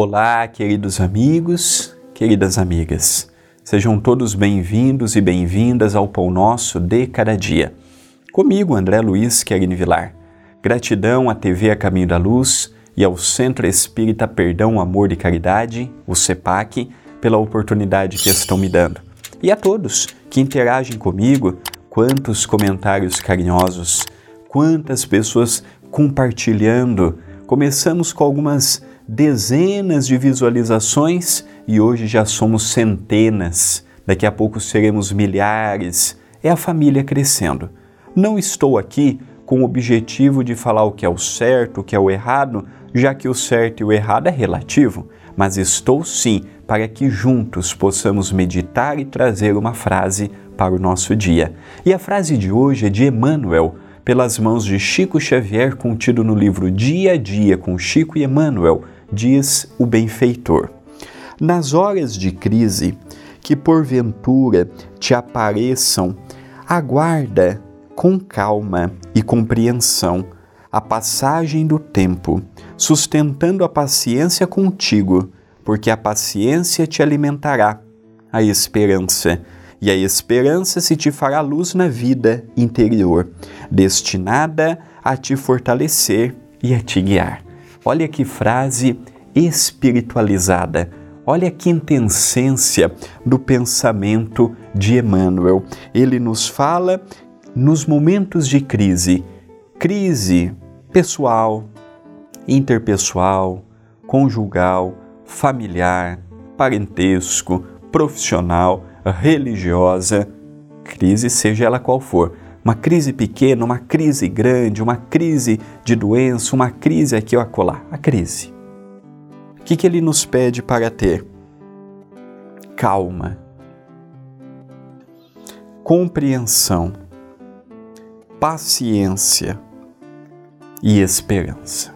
Olá, queridos amigos, queridas amigas. Sejam todos bem-vindos e bem-vindas ao Pão Nosso de Cada Dia. Comigo, André Luiz Querini Vilar. Gratidão à TV A Caminho da Luz e ao Centro Espírita Perdão, Amor e Caridade, o CEPAC, pela oportunidade que estão me dando. E a todos que interagem comigo, quantos comentários carinhosos, quantas pessoas compartilhando. Começamos com algumas dezenas de visualizações e hoje já somos centenas. Daqui a pouco seremos milhares. É a família crescendo. Não estou aqui com o objetivo de falar o que é o certo, o que é o errado, já que o certo e o errado é relativo, mas estou sim para que juntos possamos meditar e trazer uma frase para o nosso dia. E a frase de hoje é de Emmanuel, pelas mãos de Chico Xavier, contido no livro Dia a Dia com Chico e Emmanuel, diz o benfeitor. Nas horas de crise que porventura te apareçam, aguarda com calma e compreensão a passagem do tempo, sustentando a paciência contigo, porque a paciência te alimentará a esperança, e a esperança se te fará luz na vida interior, destinada a te fortalecer e a te guiar. Olha que frase espiritualizada. Olha que intensência do pensamento de Emmanuel. Ele nos fala nos momentos de crise, crise pessoal, interpessoal, conjugal, familiar, parentesco, profissional, religiosa, crise seja ela qual for uma crise pequena, uma crise grande, uma crise de doença, uma crise aqui ou acolá. A crise. O que, que ele nos pede para ter? Calma, compreensão, paciência e esperança.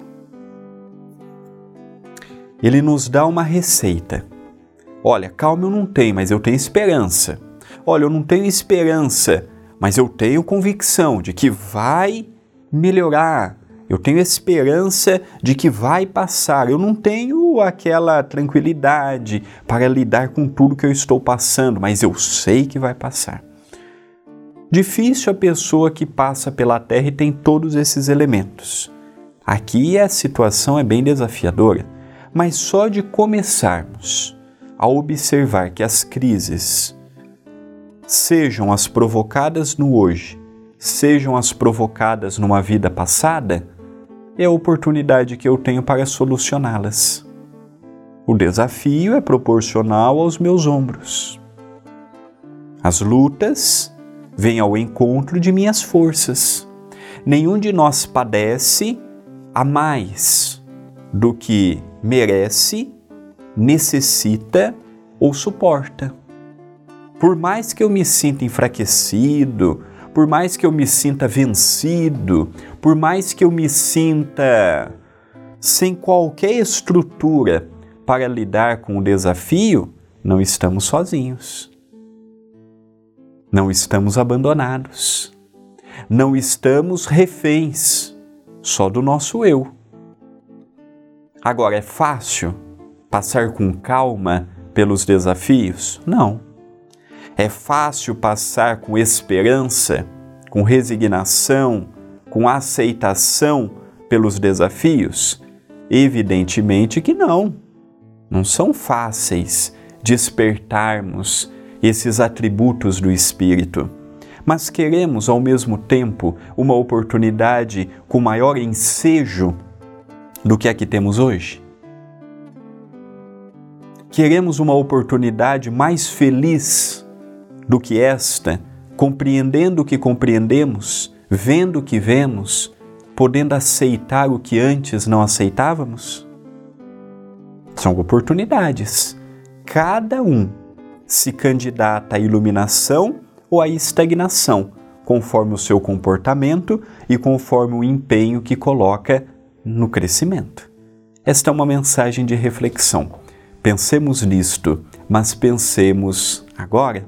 Ele nos dá uma receita. Olha, calma eu não tenho, mas eu tenho esperança. Olha, eu não tenho esperança, mas eu tenho convicção de que vai melhorar. Eu tenho esperança de que vai passar. Eu não tenho aquela tranquilidade para lidar com tudo que eu estou passando, mas eu sei que vai passar. Difícil a pessoa que passa pela Terra e tem todos esses elementos. Aqui a situação é bem desafiadora, mas só de começarmos a observar que as crises, sejam as provocadas no hoje, sejam as provocadas numa vida passada, é a oportunidade que eu tenho para solucioná-las. O desafio é proporcional aos meus ombros. As lutas vêm ao encontro de minhas forças. Nenhum de nós padece a mais do que merece, necessita ou suporta. Por mais que eu me sinta enfraquecido, por mais que eu me sinta vencido, por mais que eu me sinta sem qualquer estrutura para lidar com o desafio, não estamos sozinhos. Não estamos abandonados. Não estamos reféns só do nosso eu. Agora, é fácil passar com calma pelos desafios? Não. É fácil passar com esperança, com resignação, com aceitação pelos desafios? Evidentemente que não. Não são fáceis despertarmos esses atributos do Espírito. Mas queremos, ao mesmo tempo, uma oportunidade com maior ensejo do que a que temos hoje? Queremos uma oportunidade mais feliz do que esta, compreendendo o que compreendemos, vendo o que vemos, podendo aceitar o que antes não aceitávamos? São oportunidades. Cada um se candidata à iluminação ou à estagnação, conforme o seu comportamento e conforme o empenho que coloca no crescimento. Esta é uma mensagem de reflexão. Pensemos nisto, mas pensemos agora